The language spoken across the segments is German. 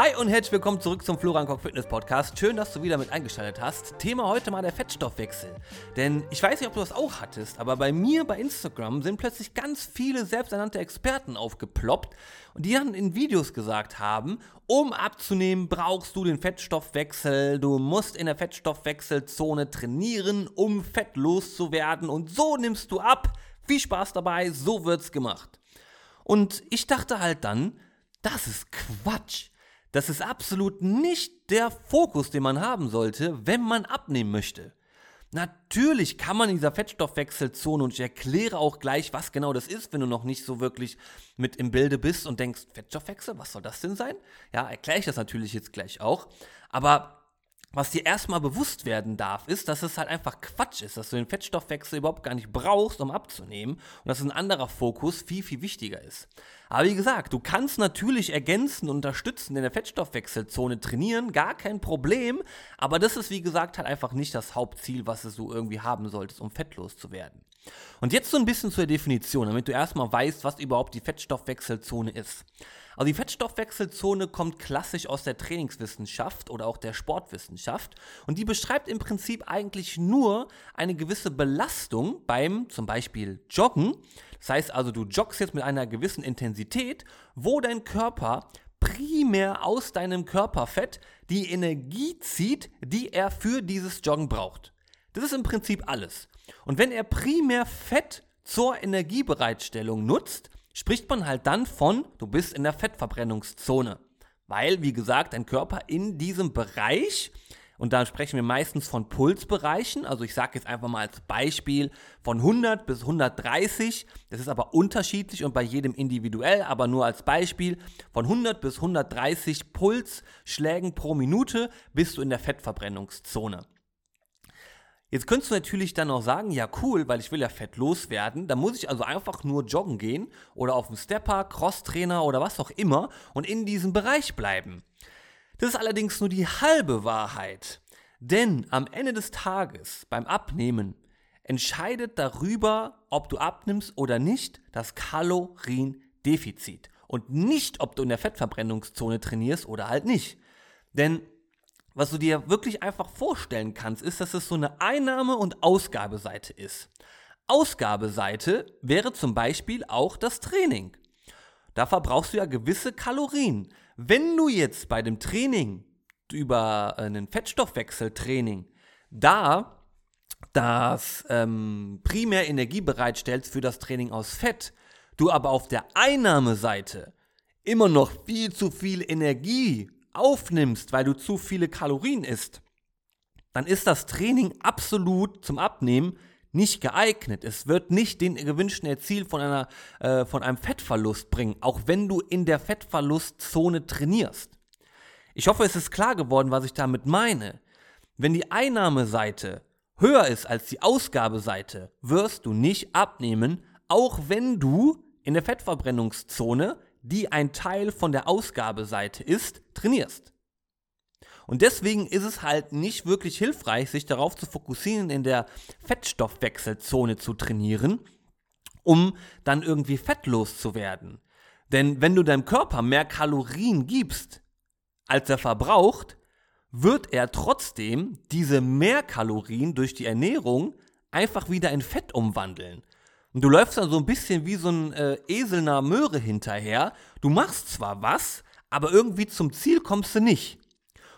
Hi und herzlich willkommen zurück zum Florian Koch Fitness Podcast. Schön, dass du wieder mit eingeschaltet hast. Thema heute mal der Fettstoffwechsel. Denn ich weiß nicht, ob du das auch hattest, aber bei mir bei Instagram sind plötzlich ganz viele selbsternannte Experten aufgeploppt und die dann in Videos gesagt haben, um abzunehmen, brauchst du den Fettstoffwechsel. Du musst in der Fettstoffwechselzone trainieren, um fettlos zu werden und so nimmst du ab. Viel Spaß dabei, so wird's gemacht. Und ich dachte halt dann, das ist Quatsch. Das ist absolut nicht der Fokus, den man haben sollte, wenn man abnehmen möchte. Natürlich kann man in dieser Fettstoffwechselzone und ich erkläre auch gleich, was genau das ist, wenn du noch nicht so wirklich mit im Bilde bist und denkst, Fettstoffwechsel, was soll das denn sein? Ja, erkläre ich das natürlich jetzt gleich auch. Aber was dir erstmal bewusst werden darf, ist, dass es halt einfach Quatsch ist, dass du den Fettstoffwechsel überhaupt gar nicht brauchst, um abzunehmen und dass ein anderer Fokus viel, viel wichtiger ist. Aber wie gesagt, du kannst natürlich ergänzen und unterstützen in der Fettstoffwechselzone trainieren, gar kein Problem, aber das ist wie gesagt halt einfach nicht das Hauptziel, was du irgendwie haben solltest, um fettlos zu werden. Und jetzt so ein bisschen zur Definition, damit du erstmal weißt, was überhaupt die Fettstoffwechselzone ist. Also die Fettstoffwechselzone kommt klassisch aus der Trainingswissenschaft oder auch der Sportwissenschaft und die beschreibt im Prinzip eigentlich nur eine gewisse Belastung beim zum Beispiel Joggen. Das heißt also, du joggst jetzt mit einer gewissen Intensität, wo dein Körper primär aus deinem Körperfett die Energie zieht, die er für dieses Joggen braucht. Das ist im Prinzip alles. Und wenn er primär Fett zur Energiebereitstellung nutzt, spricht man halt dann von, du bist in der Fettverbrennungszone. Weil, wie gesagt, dein Körper in diesem Bereich, und da sprechen wir meistens von Pulsbereichen, also ich sage jetzt einfach mal als Beispiel von 100 bis 130, das ist aber unterschiedlich und bei jedem individuell, aber nur als Beispiel, von 100 bis 130 Pulsschlägen pro Minute bist du in der Fettverbrennungszone. Jetzt könntest du natürlich dann auch sagen, ja cool, weil ich will ja fett loswerden, dann muss ich also einfach nur joggen gehen oder auf dem Stepper, Crosstrainer oder was auch immer und in diesem Bereich bleiben. Das ist allerdings nur die halbe Wahrheit. Denn am Ende des Tages beim Abnehmen entscheidet darüber, ob du abnimmst oder nicht, das Kaloriendefizit. Und nicht, ob du in der Fettverbrennungszone trainierst oder halt nicht. Denn was du dir wirklich einfach vorstellen kannst, ist, dass es so eine Einnahme- und Ausgabeseite ist. Ausgabeseite wäre zum Beispiel auch das Training. Da verbrauchst du ja gewisse Kalorien. Wenn du jetzt bei dem Training über einen Fettstoffwechseltraining da das ähm, primär Energie bereitstellst für das Training aus Fett, du aber auf der Einnahmeseite immer noch viel zu viel Energie aufnimmst, weil du zu viele Kalorien isst, dann ist das Training absolut zum Abnehmen nicht geeignet. Es wird nicht den gewünschten Erziel von, einer, äh, von einem Fettverlust bringen, auch wenn du in der Fettverlustzone trainierst. Ich hoffe, es ist klar geworden, was ich damit meine. Wenn die Einnahmeseite höher ist als die Ausgabeseite, wirst du nicht abnehmen, auch wenn du in der Fettverbrennungszone die ein Teil von der Ausgabeseite ist, trainierst. Und deswegen ist es halt nicht wirklich hilfreich, sich darauf zu fokussieren, in der Fettstoffwechselzone zu trainieren, um dann irgendwie fettlos zu werden. Denn wenn du deinem Körper mehr Kalorien gibst, als er verbraucht, wird er trotzdem diese Mehrkalorien durch die Ernährung einfach wieder in Fett umwandeln. Und du läufst dann so ein bisschen wie so ein äh, Esel einer Möhre hinterher. Du machst zwar was, aber irgendwie zum Ziel kommst du nicht.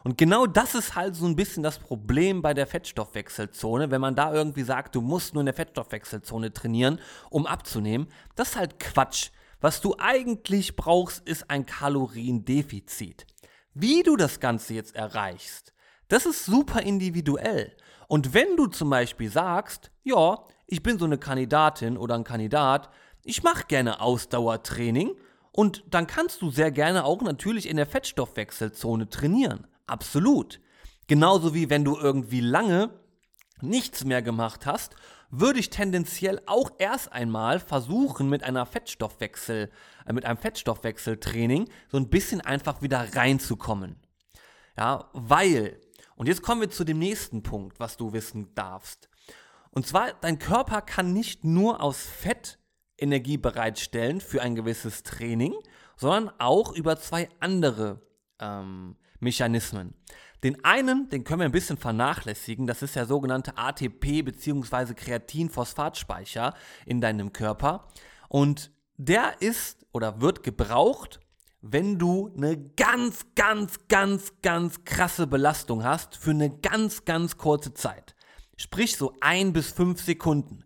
Und genau das ist halt so ein bisschen das Problem bei der Fettstoffwechselzone, wenn man da irgendwie sagt, du musst nur in der Fettstoffwechselzone trainieren, um abzunehmen. Das ist halt Quatsch. Was du eigentlich brauchst, ist ein Kaloriendefizit. Wie du das Ganze jetzt erreichst, das ist super individuell. Und wenn du zum Beispiel sagst, ja, ich bin so eine Kandidatin oder ein Kandidat, ich mache gerne Ausdauertraining und dann kannst du sehr gerne auch natürlich in der Fettstoffwechselzone trainieren. Absolut. Genauso wie wenn du irgendwie lange nichts mehr gemacht hast, würde ich tendenziell auch erst einmal versuchen mit einer Fettstoffwechsel, äh, mit einem Fettstoffwechseltraining so ein bisschen einfach wieder reinzukommen. Ja, weil, und jetzt kommen wir zu dem nächsten Punkt, was du wissen darfst. Und zwar, dein Körper kann nicht nur aus Fett Energie bereitstellen für ein gewisses Training, sondern auch über zwei andere ähm, Mechanismen. Den einen, den können wir ein bisschen vernachlässigen, das ist der sogenannte ATP bzw. Kreatinphosphatspeicher in deinem Körper. Und der ist oder wird gebraucht, wenn du eine ganz, ganz, ganz, ganz krasse Belastung hast für eine ganz, ganz kurze Zeit. Sprich so ein bis fünf Sekunden.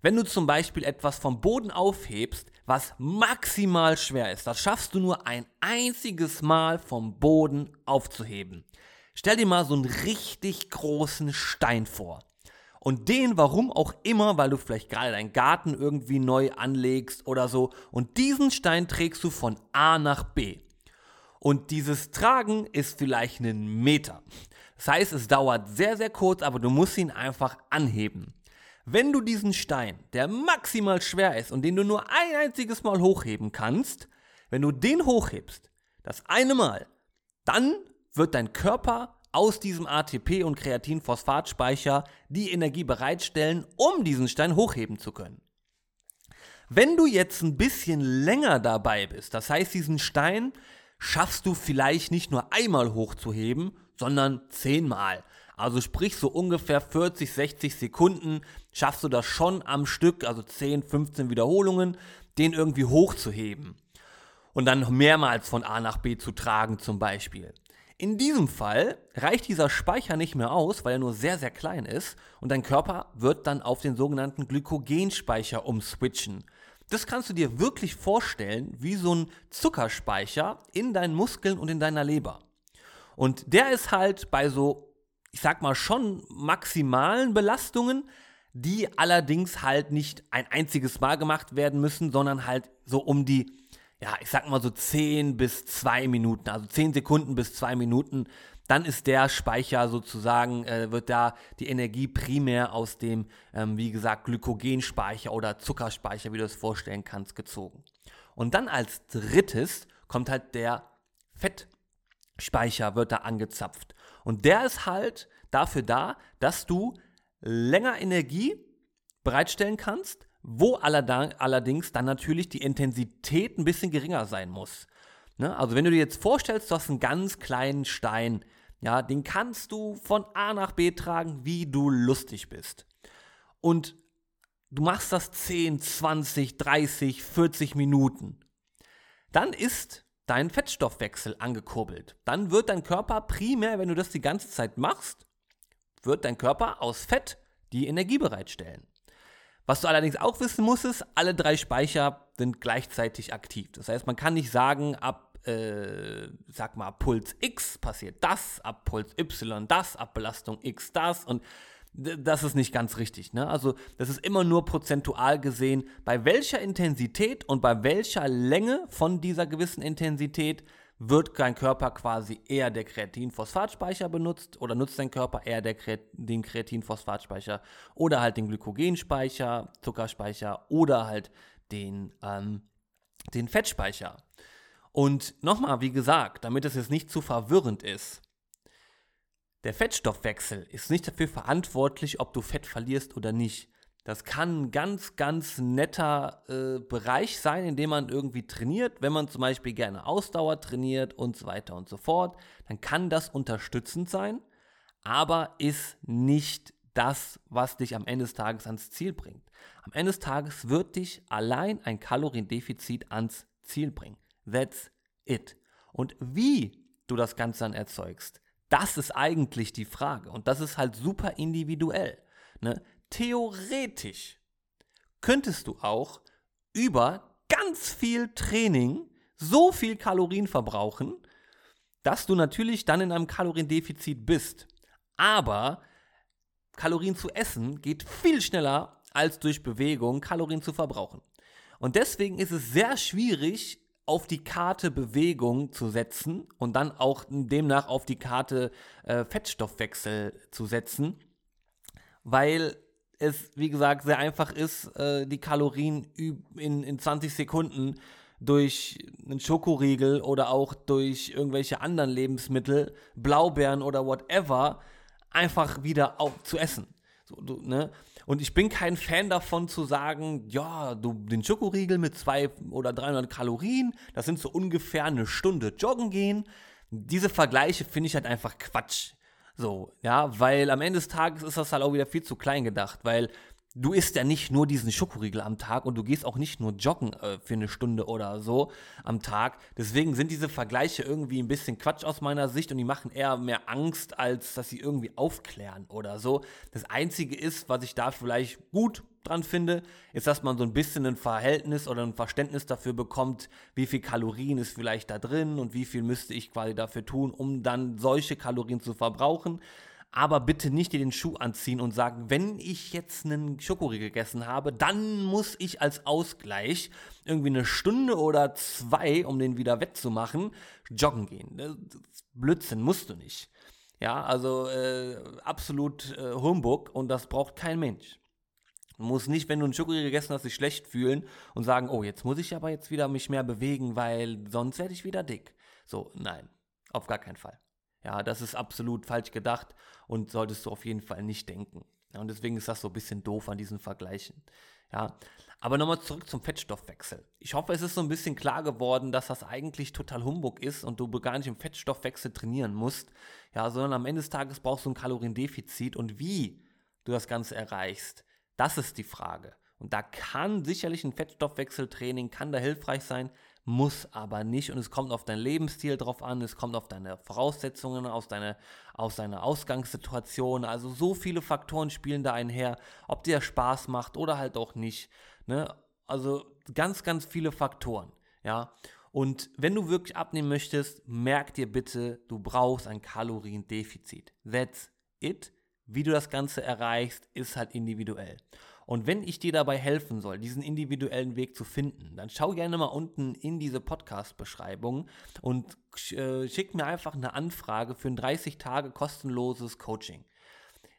Wenn du zum Beispiel etwas vom Boden aufhebst, was maximal schwer ist, das schaffst du nur ein einziges Mal vom Boden aufzuheben. Stell dir mal so einen richtig großen Stein vor. Und den, warum auch immer, weil du vielleicht gerade deinen Garten irgendwie neu anlegst oder so. Und diesen Stein trägst du von A nach B. Und dieses Tragen ist vielleicht einen Meter. Das heißt, es dauert sehr, sehr kurz, aber du musst ihn einfach anheben. Wenn du diesen Stein, der maximal schwer ist und den du nur ein einziges Mal hochheben kannst, wenn du den hochhebst, das eine Mal, dann wird dein Körper aus diesem ATP- und Kreatinphosphatspeicher die Energie bereitstellen, um diesen Stein hochheben zu können. Wenn du jetzt ein bisschen länger dabei bist, das heißt, diesen Stein schaffst du vielleicht nicht nur einmal hochzuheben, sondern zehnmal. Also sprich so ungefähr 40, 60 Sekunden schaffst du das schon am Stück, also 10, 15 Wiederholungen, den irgendwie hochzuheben. Und dann mehrmals von A nach B zu tragen zum Beispiel. In diesem Fall reicht dieser Speicher nicht mehr aus, weil er nur sehr, sehr klein ist und dein Körper wird dann auf den sogenannten Glykogenspeicher umswitchen. Das kannst du dir wirklich vorstellen wie so ein Zuckerspeicher in deinen Muskeln und in deiner Leber. Und der ist halt bei so, ich sag mal, schon maximalen Belastungen, die allerdings halt nicht ein einziges Mal gemacht werden müssen, sondern halt so um die, ja, ich sag mal so 10 bis 2 Minuten, also 10 Sekunden bis 2 Minuten. Dann ist der Speicher sozusagen, äh, wird da die Energie primär aus dem, ähm, wie gesagt, Glykogenspeicher oder Zuckerspeicher, wie du es vorstellen kannst, gezogen. Und dann als drittes kommt halt der Fett. Speicher wird da angezapft. Und der ist halt dafür da, dass du länger Energie bereitstellen kannst, wo allerdings dann natürlich die Intensität ein bisschen geringer sein muss. Ne? Also wenn du dir jetzt vorstellst, du hast einen ganz kleinen Stein, ja, den kannst du von A nach B tragen, wie du lustig bist. Und du machst das 10, 20, 30, 40 Minuten. Dann ist dein Fettstoffwechsel angekurbelt. Dann wird dein Körper primär, wenn du das die ganze Zeit machst, wird dein Körper aus Fett die Energie bereitstellen. Was du allerdings auch wissen musst, ist, alle drei Speicher sind gleichzeitig aktiv. Das heißt, man kann nicht sagen, ab, äh, sag mal, Puls X passiert das, ab Puls Y das, ab Belastung X das und das ist nicht ganz richtig. Ne? Also das ist immer nur prozentual gesehen, bei welcher Intensität und bei welcher Länge von dieser gewissen Intensität wird dein Körper quasi eher der Kreatinphosphatspeicher benutzt oder nutzt dein Körper eher Kreat den Kreatinphosphatspeicher oder halt den Glykogenspeicher, Zuckerspeicher oder halt den, ähm, den Fettspeicher. Und nochmal, wie gesagt, damit es jetzt nicht zu verwirrend ist, der Fettstoffwechsel ist nicht dafür verantwortlich, ob du Fett verlierst oder nicht. Das kann ein ganz, ganz netter äh, Bereich sein, in dem man irgendwie trainiert. Wenn man zum Beispiel gerne Ausdauer trainiert und so weiter und so fort, dann kann das unterstützend sein, aber ist nicht das, was dich am Ende des Tages ans Ziel bringt. Am Ende des Tages wird dich allein ein Kaloriendefizit ans Ziel bringen. That's it. Und wie du das Ganze dann erzeugst, das ist eigentlich die Frage. Und das ist halt super individuell. Ne? Theoretisch könntest du auch über ganz viel Training so viel Kalorien verbrauchen, dass du natürlich dann in einem Kaloriendefizit bist. Aber Kalorien zu essen geht viel schneller als durch Bewegung Kalorien zu verbrauchen. Und deswegen ist es sehr schwierig, auf die Karte Bewegung zu setzen und dann auch demnach auf die Karte äh, Fettstoffwechsel zu setzen, weil es, wie gesagt, sehr einfach ist, äh, die Kalorien in, in 20 Sekunden durch einen Schokoriegel oder auch durch irgendwelche anderen Lebensmittel, Blaubeeren oder whatever, einfach wieder auf, zu essen. So, du, ne? Und ich bin kein Fan davon zu sagen, ja, du den Schokoriegel mit zwei oder 300 Kalorien, das sind so ungefähr eine Stunde joggen gehen. diese Vergleiche finde ich halt einfach Quatsch. So, ja, weil am Ende des Tages ist das halt auch wieder viel zu klein gedacht, weil du isst ja nicht nur diesen Schokoriegel am Tag und du gehst auch nicht nur joggen äh, für eine Stunde oder so am Tag. Deswegen sind diese Vergleiche irgendwie ein bisschen Quatsch aus meiner Sicht und die machen eher mehr Angst, als dass sie irgendwie aufklären oder so. Das Einzige ist, was ich da vielleicht gut dran finde, ist, dass man so ein bisschen ein Verhältnis oder ein Verständnis dafür bekommt, wie viel Kalorien ist vielleicht da drin und wie viel müsste ich quasi dafür tun, um dann solche Kalorien zu verbrauchen aber bitte nicht dir den Schuh anziehen und sagen, wenn ich jetzt einen Schokoriegel gegessen habe, dann muss ich als Ausgleich irgendwie eine Stunde oder zwei, um den wieder wettzumachen, joggen gehen. Blödsinn musst du nicht. Ja, also äh, absolut äh, Humbug und das braucht kein Mensch. Du musst nicht, wenn du einen Schokoriegel gegessen hast, dich schlecht fühlen und sagen, oh, jetzt muss ich aber jetzt wieder mich mehr bewegen, weil sonst werde ich wieder dick. So, nein, auf gar keinen Fall. Ja, das ist absolut falsch gedacht und solltest du auf jeden Fall nicht denken. Ja, und deswegen ist das so ein bisschen doof an diesen Vergleichen. Ja, aber nochmal zurück zum Fettstoffwechsel. Ich hoffe, es ist so ein bisschen klar geworden, dass das eigentlich total Humbug ist und du gar nicht im Fettstoffwechsel trainieren musst, ja, sondern am Ende des Tages brauchst du ein Kaloriendefizit und wie du das Ganze erreichst, das ist die Frage. Und da kann sicherlich ein Fettstoffwechseltraining kann da hilfreich sein, muss aber nicht. Und es kommt auf deinen Lebensstil drauf an, es kommt auf deine Voraussetzungen, aus, deine, aus deiner Ausgangssituation. Also so viele Faktoren spielen da einher, ob dir Spaß macht oder halt auch nicht. Ne? Also ganz, ganz viele Faktoren. Ja. Und wenn du wirklich abnehmen möchtest, merk dir bitte, du brauchst ein Kaloriendefizit. That's it. Wie du das Ganze erreichst, ist halt individuell. Und wenn ich dir dabei helfen soll, diesen individuellen Weg zu finden, dann schau gerne mal unten in diese Podcast-Beschreibung und äh, schick mir einfach eine Anfrage für ein 30 Tage kostenloses Coaching.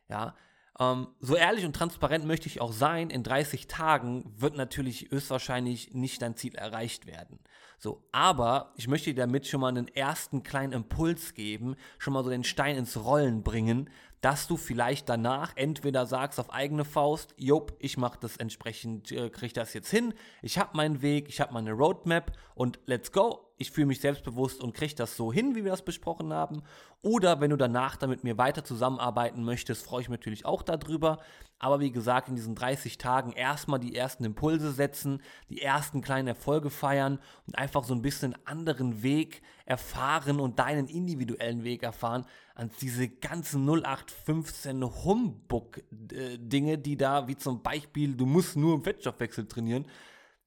Ja, ähm, so ehrlich und transparent möchte ich auch sein, in 30 Tagen wird natürlich höchstwahrscheinlich nicht dein Ziel erreicht werden. So, aber ich möchte dir damit schon mal einen ersten kleinen Impuls geben, schon mal so den Stein ins Rollen bringen, dass du vielleicht danach entweder sagst auf eigene Faust, Jop, ich mache das entsprechend, äh, kriege das jetzt hin, ich habe meinen Weg, ich habe meine Roadmap und let's go ich fühle mich selbstbewusst und kriege das so hin, wie wir das besprochen haben. Oder wenn du danach dann mit mir weiter zusammenarbeiten möchtest, freue ich mich natürlich auch darüber. Aber wie gesagt, in diesen 30 Tagen erstmal die ersten Impulse setzen, die ersten kleinen Erfolge feiern und einfach so ein bisschen anderen Weg erfahren und deinen individuellen Weg erfahren, als diese ganzen 0815 Humbug-Dinge, die da, wie zum Beispiel, du musst nur im Fettstoffwechsel trainieren,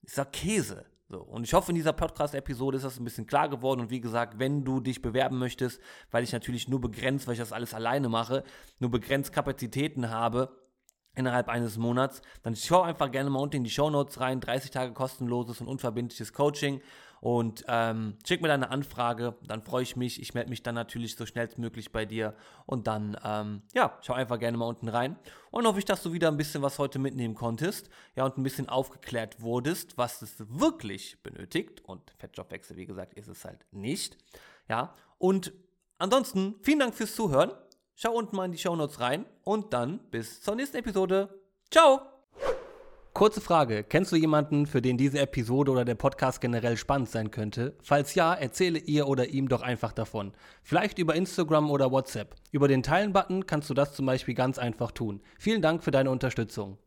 ist ja Käse. So, und ich hoffe, in dieser Podcast-Episode ist das ein bisschen klar geworden. Und wie gesagt, wenn du dich bewerben möchtest, weil ich natürlich nur begrenzt, weil ich das alles alleine mache, nur begrenzt Kapazitäten habe, innerhalb eines Monats, dann schau einfach gerne mal unten in die Show Notes rein. 30 Tage kostenloses und unverbindliches Coaching und ähm, schick mir dann eine Anfrage, dann freue ich mich. Ich melde mich dann natürlich so schnellstmöglich bei dir und dann, ähm, ja, schau einfach gerne mal unten rein und hoffe ich, dass du wieder ein bisschen was heute mitnehmen konntest, ja, und ein bisschen aufgeklärt wurdest, was es wirklich benötigt und Fettstoffwechsel, wie gesagt, ist es halt nicht, ja, und ansonsten vielen Dank fürs Zuhören. Schau unten mal in die Show Notes rein und dann bis zur nächsten Episode. Ciao! Kurze Frage, kennst du jemanden, für den diese Episode oder der Podcast generell spannend sein könnte? Falls ja, erzähle ihr oder ihm doch einfach davon. Vielleicht über Instagram oder WhatsApp. Über den Teilen-Button kannst du das zum Beispiel ganz einfach tun. Vielen Dank für deine Unterstützung.